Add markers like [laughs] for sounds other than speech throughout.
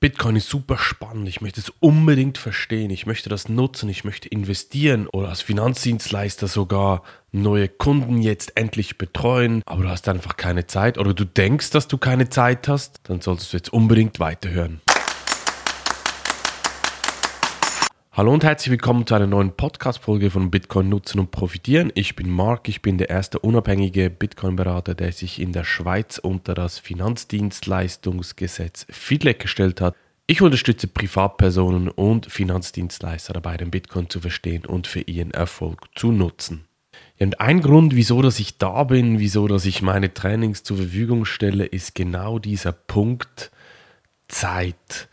Bitcoin ist super spannend, ich möchte es unbedingt verstehen, ich möchte das nutzen, ich möchte investieren oder als Finanzdienstleister sogar neue Kunden jetzt endlich betreuen, aber du hast einfach keine Zeit. Oder du denkst, dass du keine Zeit hast, dann solltest du jetzt unbedingt weiterhören. Hallo und herzlich willkommen zu einer neuen Podcast-Folge von Bitcoin nutzen und profitieren. Ich bin Marc, ich bin der erste unabhängige Bitcoin-Berater, der sich in der Schweiz unter das Finanzdienstleistungsgesetz FIDLEG gestellt hat. Ich unterstütze Privatpersonen und Finanzdienstleister dabei, den Bitcoin zu verstehen und für ihren Erfolg zu nutzen. Und ein Grund, wieso dass ich da bin, wieso dass ich meine Trainings zur Verfügung stelle, ist genau dieser Punkt Zeit.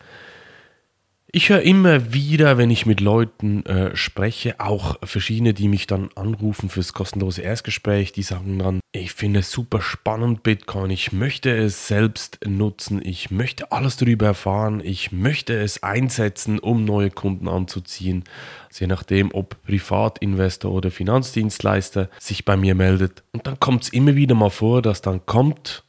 Ich höre immer wieder, wenn ich mit Leuten äh, spreche, auch verschiedene, die mich dann anrufen fürs kostenlose Erstgespräch, die sagen dann, ich finde es super spannend, Bitcoin, ich möchte es selbst nutzen, ich möchte alles darüber erfahren, ich möchte es einsetzen, um neue Kunden anzuziehen. Also je nachdem, ob Privatinvestor oder Finanzdienstleister sich bei mir meldet. Und dann kommt es immer wieder mal vor, dass dann kommt,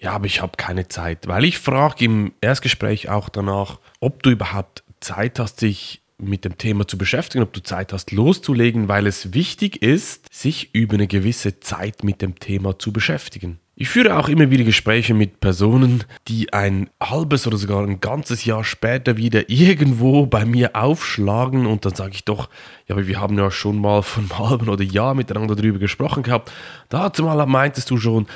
ja, aber ich habe keine Zeit, weil ich frage im Erstgespräch auch danach, ob du überhaupt Zeit hast, dich mit dem Thema zu beschäftigen, ob du Zeit hast, loszulegen, weil es wichtig ist, sich über eine gewisse Zeit mit dem Thema zu beschäftigen. Ich führe auch immer wieder Gespräche mit Personen, die ein halbes oder sogar ein ganzes Jahr später wieder irgendwo bei mir aufschlagen und dann sage ich doch, ja, aber wir haben ja schon mal von einem halben oder Jahr miteinander darüber gesprochen gehabt. Dazu mal meintest du schon,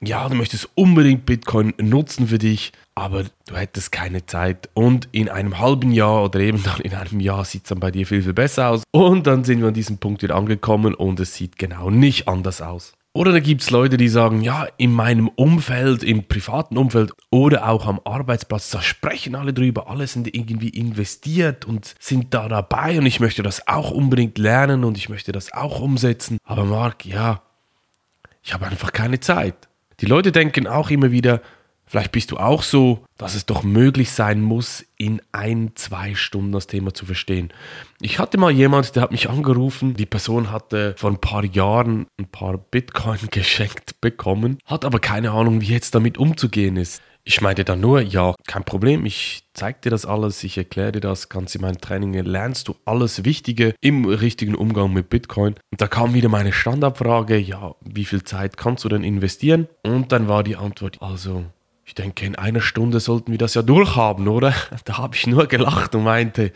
ja, du möchtest unbedingt Bitcoin nutzen für dich, aber du hättest keine Zeit. Und in einem halben Jahr oder eben dann in einem Jahr sieht es dann bei dir viel, viel besser aus. Und dann sind wir an diesem Punkt wieder angekommen und es sieht genau nicht anders aus. Oder da gibt es Leute, die sagen, ja, in meinem Umfeld, im privaten Umfeld oder auch am Arbeitsplatz, da sprechen alle drüber, alle sind irgendwie investiert und sind da dabei und ich möchte das auch unbedingt lernen und ich möchte das auch umsetzen. Aber Marc, ja, ich habe einfach keine Zeit. Die Leute denken auch immer wieder, vielleicht bist du auch so, dass es doch möglich sein muss, in ein, zwei Stunden das Thema zu verstehen. Ich hatte mal jemand, der hat mich angerufen, die Person hatte vor ein paar Jahren ein paar Bitcoin [laughs] geschenkt bekommen, hat aber keine Ahnung, wie jetzt damit umzugehen ist. Ich meinte dann nur, ja, kein Problem, ich zeige dir das alles, ich erkläre dir das, kannst in meinen Trainings lernst du alles Wichtige im richtigen Umgang mit Bitcoin. Und da kam wieder meine Standardfrage, ja, wie viel Zeit kannst du denn investieren? Und dann war die Antwort, also, ich denke, in einer Stunde sollten wir das ja durchhaben, oder? [laughs] Da habe ich nur gelacht und meinte,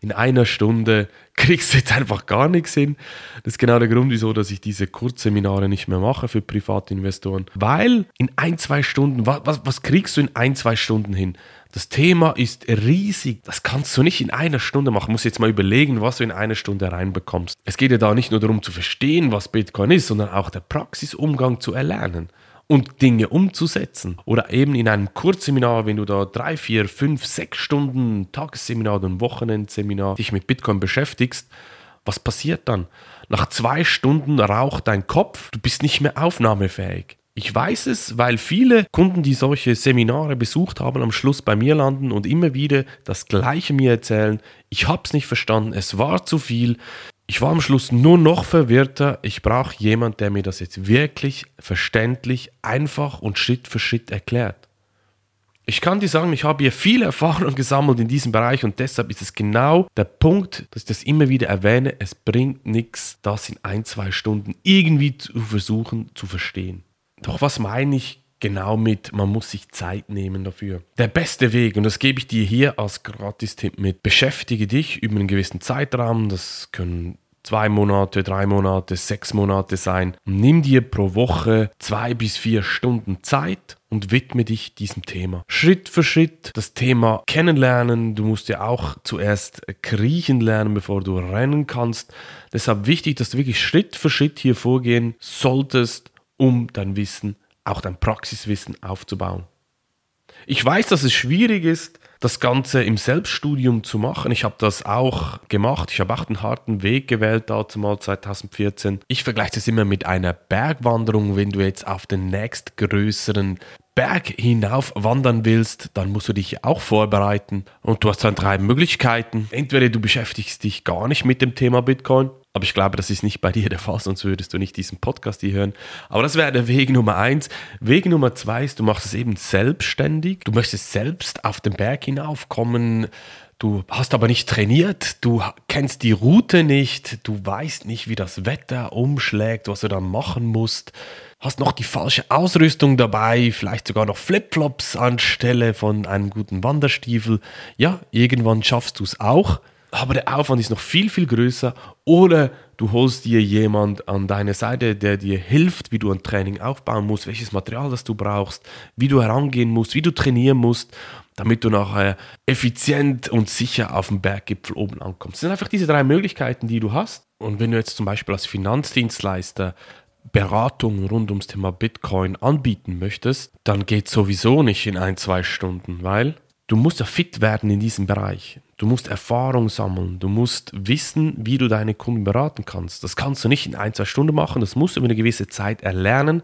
in einer Stunde kriegst du jetzt einfach gar nichts hin. Das ist genau der Grund, wieso dass ich diese Kurzseminare nicht mehr mache für Privatinvestoren. Weil in ein, zwei Stunden, was, was, kriegst du in ein, zwei Stunden hin? Das Thema ist riesig. Das kannst du nicht in einer Stunde machen. Du musst jetzt mal überlegen, was du in einer Stunde reinbekommst. Es geht ja da nicht nur darum zu verstehen, was Bitcoin ist, sondern auch der Praxisumgang zu erlernen und Dinge umzusetzen. Oder eben in einem Kurzseminar, wenn du da drei, vier, fünf, sechs Stunden Tagesseminar oder ein Wochenendseminar dich mit Bitcoin beschäftigst, was passiert dann? Nach zwei Stunden raucht dein Kopf, du bist nicht mehr aufnahmefähig. Ich weiß es, weil viele Kunden, die solche Seminare besucht haben, am Schluss bei mir landen und immer wieder das Gleiche mir erzählen. Ich habe es nicht verstanden, es war zu viel, ich war am Schluss nur noch verwirrter. Ich brauche jemanden, der mir das jetzt wirklich verständlich, einfach und Schritt für Schritt erklärt. Ich kann dir sagen, ich habe hier viel Erfahrung gesammelt in diesem Bereich und deshalb ist es genau der Punkt, dass ich das immer wieder erwähne. Es bringt nichts, das in ein, zwei Stunden irgendwie zu versuchen zu verstehen. Doch was meine ich genau mit, man muss sich Zeit nehmen dafür. Der beste Weg, und das gebe ich dir hier als Gratis-Tipp mit, beschäftige dich über einen gewissen Zeitraum, das können zwei Monate, drei Monate, sechs Monate sein. Nimm dir pro Woche zwei bis vier Stunden Zeit und widme dich diesem Thema. Schritt für Schritt das Thema kennenlernen. Du musst ja auch zuerst kriechen lernen, bevor du rennen kannst. Deshalb wichtig, dass du wirklich Schritt für Schritt hier vorgehen solltest, um dein Wissen auch dein Praxiswissen aufzubauen. Ich weiß, dass es schwierig ist, das Ganze im Selbststudium zu machen. Ich habe das auch gemacht. Ich habe auch einen harten Weg gewählt, dazu mal 2014. Ich vergleiche das immer mit einer Bergwanderung. Wenn du jetzt auf den nächstgrößeren Berg hinauf wandern willst, dann musst du dich auch vorbereiten. Und du hast dann drei Möglichkeiten. Entweder du beschäftigst dich gar nicht mit dem Thema Bitcoin Aber ich glaube, das ist nicht bei dir der Fall, sonst würdest du nicht diesen Podcast hier hören. Aber das wäre der Weg Nummer eins. Weg Nummer zwei ist, du machst es eben selbstständig. Du möchtest selbst auf den Berg hinaufkommen. Du hast aber nicht trainiert, du kennst die Route nicht, du weißt nicht, wie das Wetter umschlägt, was du dann machen musst, hast noch die falsche Ausrüstung dabei, vielleicht sogar noch Flipflops anstelle von einem guten Wanderstiefel. Ja, irgendwann schaffst du es auch, aber der Aufwand ist noch viel, viel größer. Oder du holst dir jemand an deine Seite, der dir hilft, wie du ein Training aufbauen musst, welches Material das du brauchst, wie du herangehen musst, wie du trainieren musst damit du nachher effizient und sicher auf dem Berggipfel oben ankommst. Das sind einfach diese drei Möglichkeiten, die du hast. Und wenn du jetzt zum Beispiel als Finanzdienstleister Beratung rund ums Thema Bitcoin anbieten möchtest, dann geht sowieso nicht in ein, zwei Stunden, weil du musst ja fit werden in diesem Bereich. Du musst Erfahrung sammeln. Du musst wissen, wie du deine Kunden beraten kannst. Das kannst du nicht in ein, zwei Stunden machen. Das musst du über eine gewisse Zeit erlernen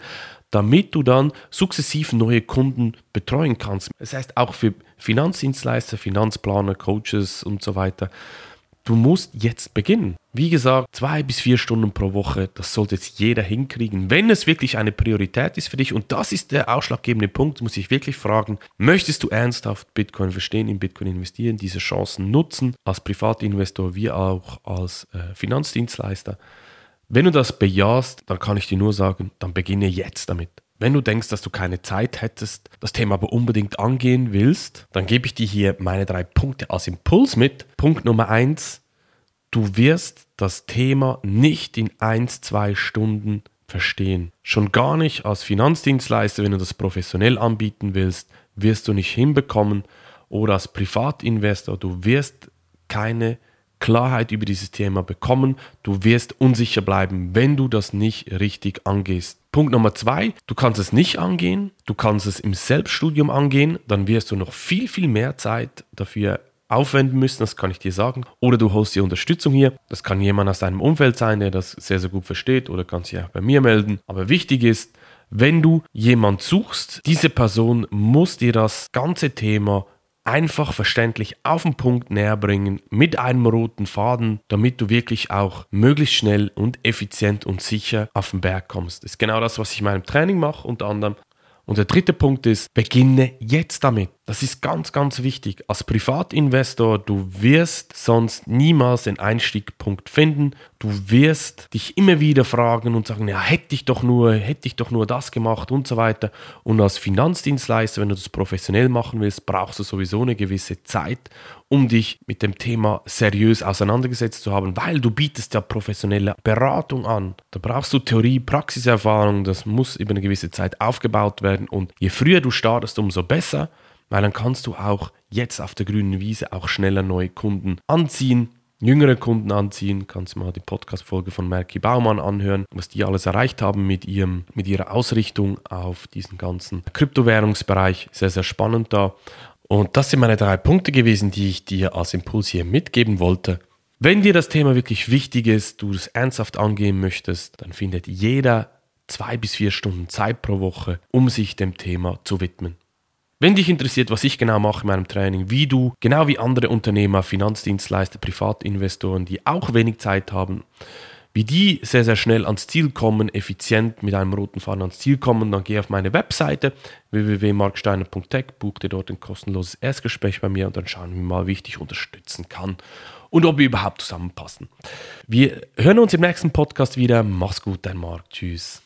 damit du dann sukzessiv neue Kunden betreuen kannst. Das heißt auch für Finanzdienstleister, Finanzplaner, Coaches und so weiter. Du musst jetzt beginnen. Wie gesagt, zwei bis vier Stunden pro Woche, das sollte jetzt jeder hinkriegen, wenn es wirklich eine Priorität ist für dich. Und das ist der ausschlaggebende Punkt, muss ich wirklich fragen, möchtest du ernsthaft Bitcoin verstehen, in Bitcoin investieren, diese Chancen nutzen, als Privatinvestor wie auch als äh, Finanzdienstleister? Wenn du das bejahst, dann kann ich dir nur sagen, dann beginne jetzt damit. Wenn du denkst, dass du keine Zeit hättest, das Thema aber unbedingt angehen willst, dann gebe ich dir hier meine drei Punkte als Impuls mit. Punkt Nummer eins, du wirst das Thema nicht in eins, zwei Stunden verstehen. Schon gar nicht als Finanzdienstleister, wenn du das professionell anbieten willst, wirst du nicht hinbekommen. Oder als Privatinvestor, du wirst keine Klarheit über dieses Thema bekommen. Du wirst unsicher bleiben, wenn du das nicht richtig angehst. Punkt Nummer zwei, du kannst es nicht angehen, du kannst es im Selbststudium angehen, dann wirst du noch viel, viel mehr Zeit dafür aufwenden müssen, das kann ich dir sagen. Oder du holst dir Unterstützung hier. Das kann jemand aus deinem Umfeld sein, der das sehr, sehr gut versteht oder kannst dich auch bei mir melden. Aber wichtig ist, wenn du jemand suchst, diese Person muss dir das ganze Thema einfach verständlich auf den Punkt näher bringen mit einem roten Faden, damit du wirklich auch möglichst schnell und effizient und sicher auf den Berg kommst. Das ist genau das, was ich in meinem Training mache, unter anderem. Und der dritte Punkt ist, beginne jetzt damit. Das ist ganz, ganz wichtig. Als Privatinvestor, du wirst sonst niemals den Einstiegpunkt finden. Du wirst dich immer wieder fragen und sagen, ja, hätte ich doch nur, hätte ich doch nur das gemacht und so weiter. Und als Finanzdienstleister, wenn du das professionell machen willst, brauchst du sowieso eine gewisse Zeit, um dich mit dem Thema seriös auseinandergesetzt zu haben, weil du bietest ja professionelle Beratung an. Da brauchst du Theorie, Praxiserfahrung, das muss über eine gewisse Zeit aufgebaut werden und je früher du startest, umso besser, weil dann kannst du auch jetzt auf der grünen Wiese auch schneller neue Kunden anziehen, jüngere Kunden anziehen, kannst du mal die Podcast-Folge von Merki Baumann anhören, was die alles erreicht haben mit, ihrem, mit ihrer Ausrichtung auf diesen ganzen Kryptowährungsbereich. Sehr, sehr spannend da. Und das sind meine drei Punkte gewesen, die ich dir als Impuls hier mitgeben wollte. Wenn dir das Thema wirklich wichtig ist, du es ernsthaft angehen möchtest, dann findet jeder zwei bis vier Stunden Zeit pro Woche, um sich dem Thema zu widmen. Wenn dich interessiert, was ich genau mache in meinem Training, wie du, genau wie andere Unternehmer, Finanzdienstleister, Privatinvestoren, die auch wenig Zeit haben, wie die sehr, sehr schnell ans Ziel kommen, effizient mit einem roten Faden ans Ziel kommen, dann geh auf meine Webseite www.marksteiner.tech, buch dir dort ein kostenloses Erstgespräch bei mir und dann schauen wir mal, wie ich dich unterstützen kann und ob wir überhaupt zusammenpassen. Wir hören uns im nächsten Podcast wieder. Mach's gut, dein Marc. Tschüss.